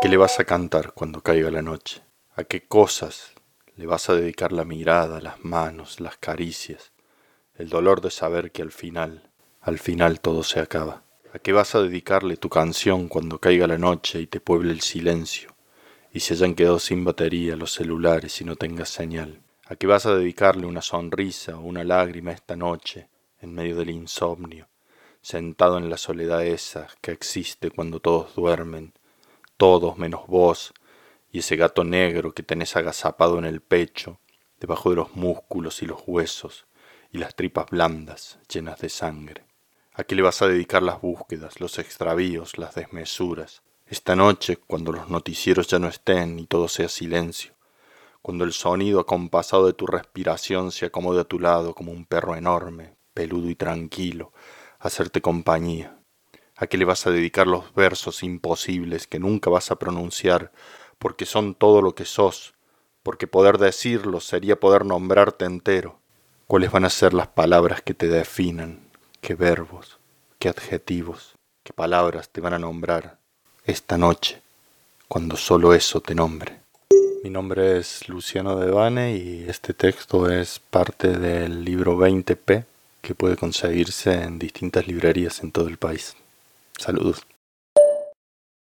qué le vas a cantar cuando caiga la noche? ¿A qué cosas le vas a dedicar la mirada, las manos, las caricias? El dolor de saber que al final, al final todo se acaba. ¿A qué vas a dedicarle tu canción cuando caiga la noche y te pueble el silencio? Y se hayan quedado sin batería los celulares y no tengas señal. ¿A qué vas a dedicarle una sonrisa o una lágrima esta noche, en medio del insomnio, sentado en la soledad esa que existe cuando todos duermen, todos menos vos y ese gato negro que tenés agazapado en el pecho, debajo de los músculos y los huesos y las tripas blandas llenas de sangre. ¿A qué le vas a dedicar las búsquedas, los extravíos, las desmesuras? Esta noche, cuando los noticieros ya no estén y todo sea silencio, cuando el sonido acompasado de tu respiración se acomode a tu lado como un perro enorme, peludo y tranquilo, hacerte compañía, ¿A qué le vas a dedicar los versos imposibles que nunca vas a pronunciar porque son todo lo que sos? Porque poder decirlos sería poder nombrarte entero. ¿Cuáles van a ser las palabras que te definan? ¿Qué verbos? ¿Qué adjetivos? ¿Qué palabras te van a nombrar esta noche cuando solo eso te nombre? Mi nombre es Luciano Devane y este texto es parte del libro 20p que puede conseguirse en distintas librerías en todo el país. Saludos.